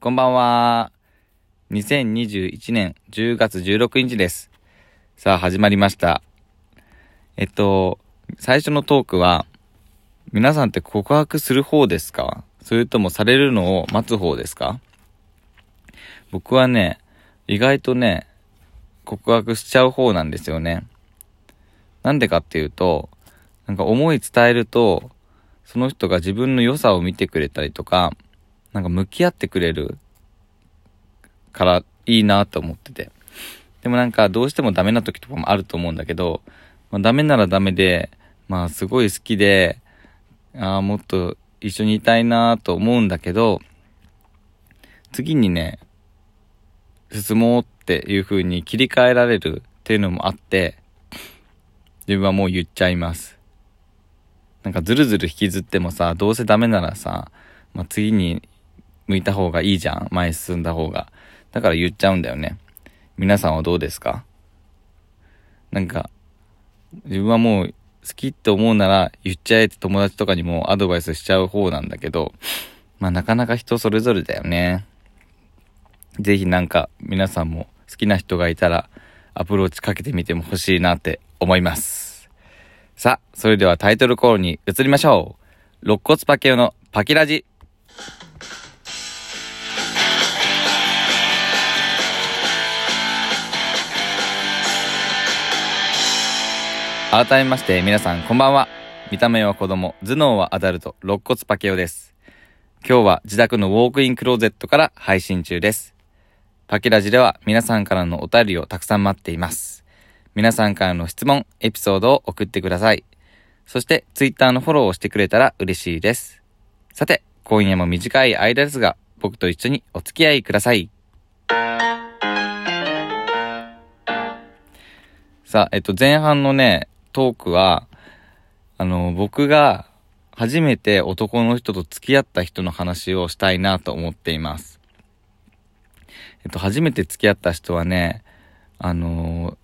こんばんは。2021年10月16日です。さあ、始まりました。えっと、最初のトークは、皆さんって告白する方ですか？それともされるのを待つ方ですか？僕はね、意外とね、告白しちゃう方なんですよね。なんでかっていうと、なんか思い伝えると、その人が自分の良さを見てくれたりとか、なんか向き合ってくれるからいいなと思ってて。でもなんかどうしてもダメな時とかもあると思うんだけど、まあ、ダメならダメで、まあすごい好きで、ああ、もっと一緒にいたいなと思うんだけど、次にね、進もうっていう風に切り替えられるっていうのもあって、自分はもう言っちゃいます。なんかずるずる引きずってもさ、どうせダメならさ、まあ、次に向いた方がいいじゃん。前進んだ方が。だから言っちゃうんだよね。皆さんはどうですか？なんか、自分はもう好きって思うなら言っちゃえって友達とかにもアドバイスしちゃう方なんだけど、まあなかなか人それぞれだよね。ぜひなんか皆さんも好きな人がいたらアプローチかけてみても欲しいなって思います。さあ、それではタイトルコールに移りましょう。肋骨パケオのパキラジ。改めまして皆さんこんばんは。見た目は子供、頭脳はアダルト、肋骨パケオです。今日は自宅のウォークインクローゼットから配信中です。パキラジでは皆さんからのお便りをたくさん待っています。皆さんからの質問、エピソードを送ってください。そして、ツイッターのフォローをしてくれたら嬉しいです。さて、今夜も短い間ですが、僕と一緒にお付き合いください。さあ、えっと、前半のね、トークは、あの、僕が初めて男の人と付き合った人の話をしたいなと思っています。えっと、初めて付き合った人はね、あの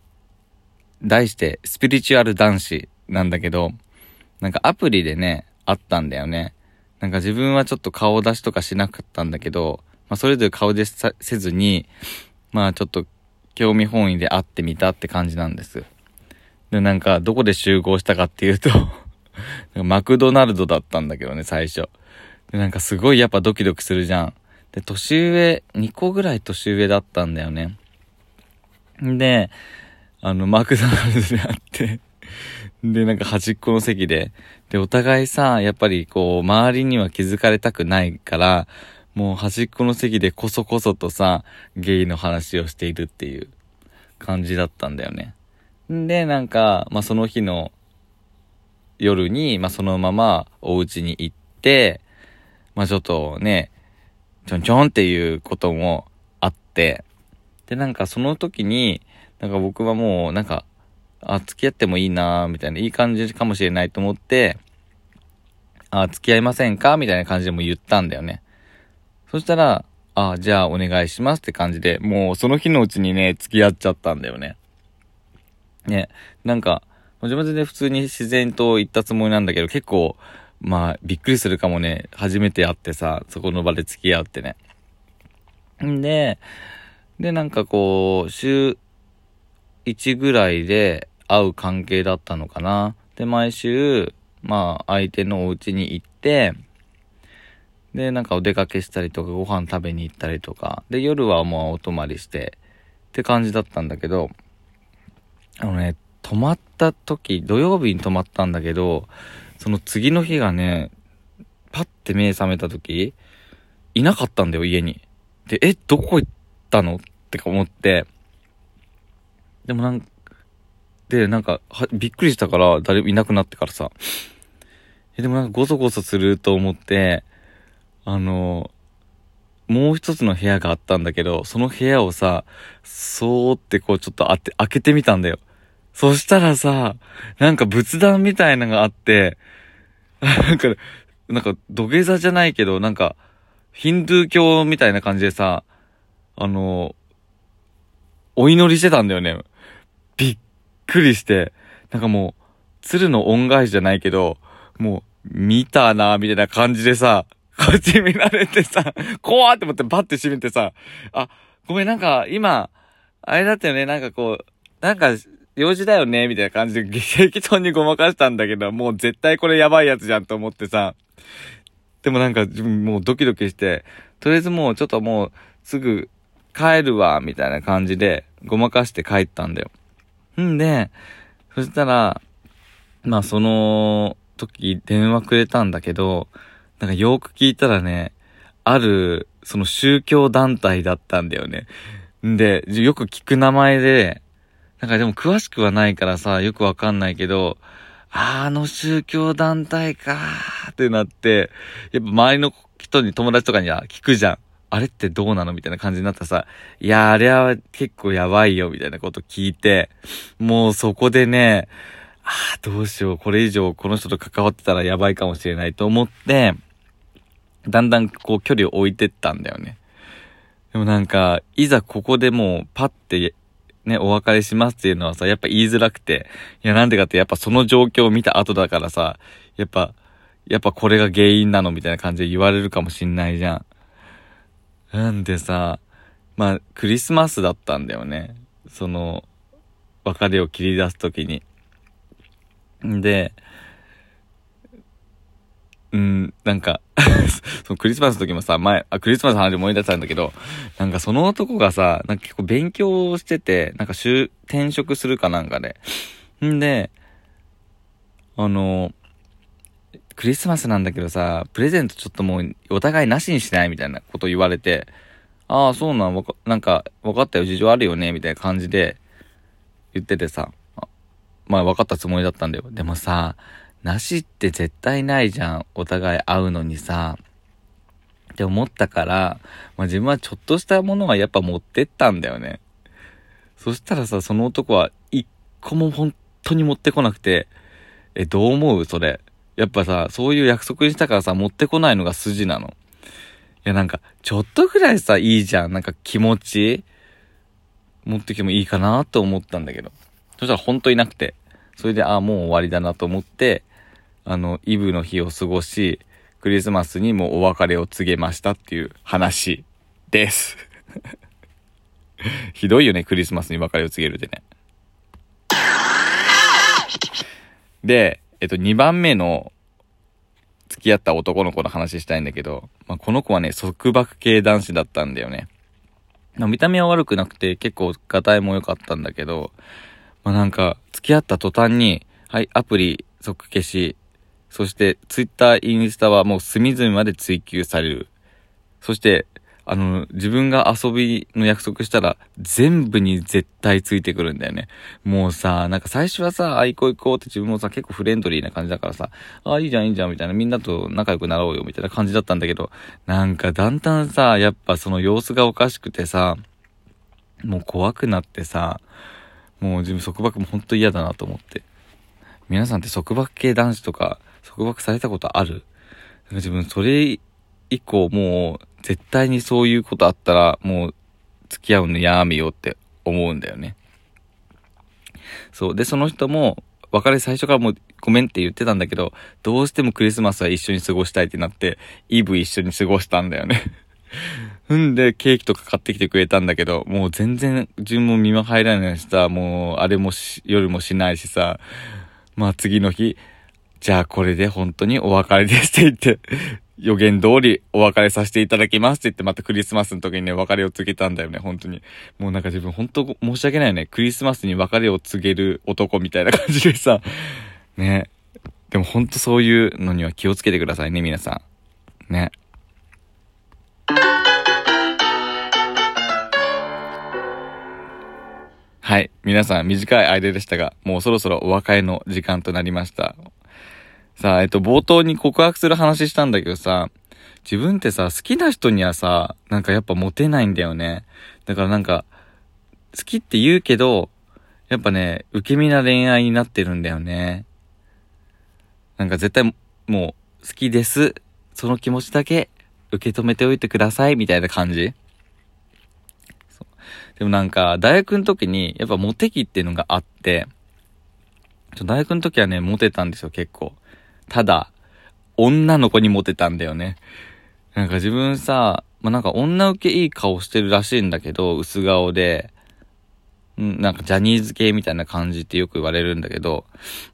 題して、スピリチュアル男子なんだけど、なんかアプリでね、あったんだよね。なんか自分はちょっと顔出しとかしなかったんだけど、まあそれぞれ顔出しせずに、まあちょっと興味本位で会ってみたって感じなんです。で、なんかどこで集合したかっていうと、マクドナルドだったんだけどね、最初。で、なんかすごいやっぱドキドキするじゃん。で、年上、2個ぐらい年上だったんだよね。で、あの、マクドナルドであって、で、なんか端っこの席で、で、お互いさ、やっぱりこう、周りには気づかれたくないから、もう端っこの席でこそこそとさ、ゲイの話をしているっていう感じだったんだよね。んで、なんか、まあ、その日の夜に、まあ、そのままお家に行って、まあ、ちょっとね、ちょんちょんっていうこともあって、で、なんかその時に、なんか僕はもう、なんか、あ、付き合ってもいいなみたいな、いい感じかもしれないと思って、あ、付き合いませんか？みたいな感じでも言ったんだよね。そしたら、あ、じゃあお願いしますって感じで、もうその日のうちにね、付き合っちゃったんだよね。ね、なんか、自分で普通に自然と言ったつもりなんだけど、結構、まあ、びっくりするかもね、初めて会ってさ、そこの場で付き合ってね。んで、で、なんかこう、週1ぐらいで会う関係だったのかな。で、毎週、まあ、相手のお家に行って、で、なんかお出かけしたりとか、ご飯食べに行ったりとか、で、夜はもうお泊まりして、って感じだったんだけど、あのね、泊まった時、土曜日に泊まったんだけど、その次の日がね、パッて目覚めた時、いなかったんだよ、家に。で、え、どこ行ったの？ってか思って、でもなんかで、なんか、は、びっくりしたから、誰もいなくなってからさ。え、でもなんかゴソゴソすると思って、あの、もう一つの部屋があったんだけど、その部屋をさ、そーってこうちょっとあって、開けてみたんだよ。そしたらさ、なんか仏壇みたいなのがあって、なんか、なんか土下座じゃないけど、なんか、ヒンドゥー教みたいな感じでさ、あの、お祈りしてたんだよね。びっくりして、なんかもう、鶴の恩返しじゃないけど、もう、見たな、みたいな感じでさ、こっち見られてさ、怖って思ってバッて閉めてさ、あ、ごめん、なんか、今、あれだったよね、なんかこう、なんか、用事だよね、みたいな感じで、激当にごまかしたんだけど、もう絶対これやばいやつじゃんと思ってさ、でもなんかもうドキドキして、とりあえずもうちょっともうすぐ帰るわ、みたいな感じでごまかして帰ったんだよ。んで、そしたら、まあその時電話くれたんだけど、なんかよく聞いたらね、ある、その宗教団体だったんだよね。んで、よく聞く名前で、なんかでも詳しくはないからさ、よくわかんないけど、あの宗教団体かーってなって、やっぱ周りの人に友達とかには聞くじゃん。あれってどうなのみたいな感じになったらさ、いや、あれは結構やばいよ、みたいなこと聞いて、もうそこでね、ああ、どうしよう、これ以上この人と関わってたらやばいかもしれないと思って、だんだんこう距離を置いてったんだよね。でもなんか、いざここでもうパッてね、お別れしますっていうのはさ、やっぱ言いづらくて、いやなんでかってやっぱその状況を見た後だからさ、やっぱ、やっぱこれが原因なのみたいな感じで言われるかもしんないじゃん。なんでさ、まあ、クリスマスだったんだよね。その、別れを切り出すときに。んで、うん、なんか そのクリスマスの時もさ、前、あ、クリスマスの話思い出したんだけど、なんかその男がさ、なんか結構勉強してて、なんか就、転職するかなんかで。んで、あの、クリスマスなんだけどさ、プレゼントちょっともうお互いなしにしないみたいなこと言われて、ああ、そうなん、わか、なんか、分かったよ、事情あるよね、みたいな感じで言っててさ、まあ分かったつもりだったんだよ。でもさ、なしって絶対ないじゃん。お互い会うのにさ。って思ったから、まあ自分はちょっとしたものはやっぱ持ってったんだよね。そしたらさ、その男は一個も本当に持ってこなくて、え、どう思う？それ。やっぱさ、そういう約束にしたからさ、持ってこないのが筋なの。いやなんか、ちょっとぐらいさ、いいじゃん。なんか気持ち持ってきてもいいかなと思ったんだけど。そしたら本当いなくて。それで、ああ、もう終わりだなと思って、あの、イブの日を過ごし、クリスマスにもお別れを告げましたっていう話です。ひどいよね、クリスマスに別れを告げるってね。で、えっと、2番目の付き合った男の子の話したいんだけど、まあ、この子はね、束縛系男子だったんだよね。ま、見た目は悪くなくて結構ガタイも良かったんだけど、まあ、なんか、付き合った途端に、はい、アプリ即消し、そして、ツイッター、インスタはもう隅々まで追求される。そして、あの、自分が遊びの約束したら、全部に絶対ついてくるんだよね。もうさ、なんか最初はさ、あ、行こう行こうって自分もさ、結構フレンドリーな感じだからさ、あ、いいじゃんいいじゃんみたいな、みんなと仲良くなろうよみたいな感じだったんだけど、なんかだんだんさ、やっぱその様子がおかしくてさ、もう怖くなってさ、もう自分束縛もほんと嫌だなと思って。皆さんって束縛系男子とか、束縛されたことある？自分それ以降もう絶対にそういうことあったらもう付き合うのやめようって思うんだよね。そう。で、その人も別れ最初からもうごめんって言ってたんだけど、どうしてもクリスマスは一緒に過ごしたいってなって、イブ一緒に過ごしたんだよねんで、ケーキとか買ってきてくれたんだけど、もう全然自分も見も入らないしさ、もうあれもし、夜もしないしさ、まあ次の日、じゃあこれで本当にお別れですって言って、予言通りお別れさせていただきますって言ってまたクリスマスの時にね、別れを告げたんだよね、本当に。もうなんか自分本当申し訳ないよね。クリスマスに別れを告げる男みたいな感じでさ、ね。でも本当そういうのには気をつけてくださいね、皆さん。ね。はい。皆さん短い間でしたが、もうそろそろお別れの時間となりました。さあ、えっと、冒頭に告白する話したんだけどさ、自分ってさ、好きな人にはさ、なんかやっぱモテないんだよね。だからなんか、好きって言うけど、やっぱね、受け身な恋愛になってるんだよね。なんか絶対、もう、好きです。その気持ちだけ受け止めておいてください、みたいな感じ。でもなんか、大学の時に、やっぱモテ期っていうのがあって、大学の時はね、モテたんですよ、結構。ただ、女の子にモテたんだよね。なんか自分さ、まあ、なんか女受けいい顔してるらしいんだけど、薄顔で、うん、なんかジャニーズ系みたいな感じってよく言われるんだけど、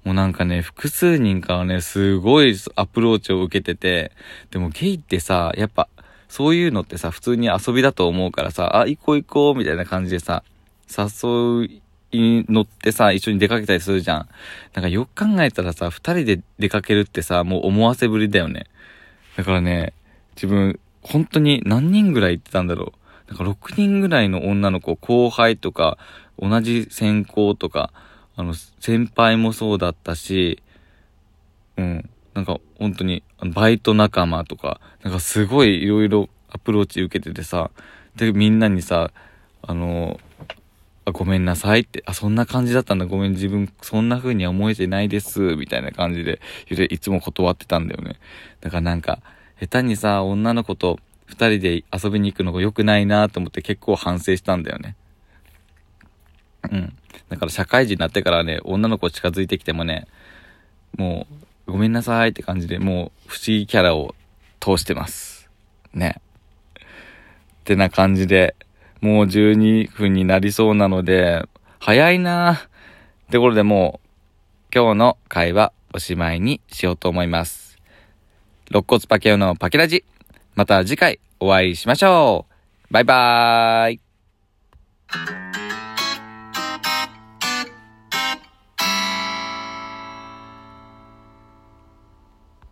もうなんかね、複数人からね、すごいアプローチを受けてて、でもゲイってさ、やっぱ、そういうのってさ、普通に遊びだと思うからさ、あ、行こう行こう、みたいな感じでさ、誘い乗ってさ、一緒に出かけたりするじゃん。なんかよく考えたらさ、二人で出かけるってさ、もう思わせぶりだよね。だからね、自分、本当に何人ぐらい行ってたんだろう。なんか6人ぐらいの女の子、後輩とか、同じ専攻とか、あの、先輩もそうだったし、うん。なんか本当に、バイト仲間とか、なんかすごい色々アプローチ受けててさ、で、みんなにさ、あの、あごめんなさいって、あ、そんな感じだったんだ、ごめん、自分、そんな風には思えてないです、みたいな感じで、いつも断ってたんだよね。だからなんか、下手にさ、女の子と二人で遊びに行くのが良くないなと思って結構反省したんだよね。うん。だから社会人になってからね、女の子近づいてきてもね、もう、ごめんなさいって感じで、もう不思議キャラを通してます。ね。ってな感じで、もう12分になりそうなので、早いなってことでもう、今日の会話おしまいにしようと思います。肋骨パケオのパケラジ。また次回お会いしましょう。バイバーイ。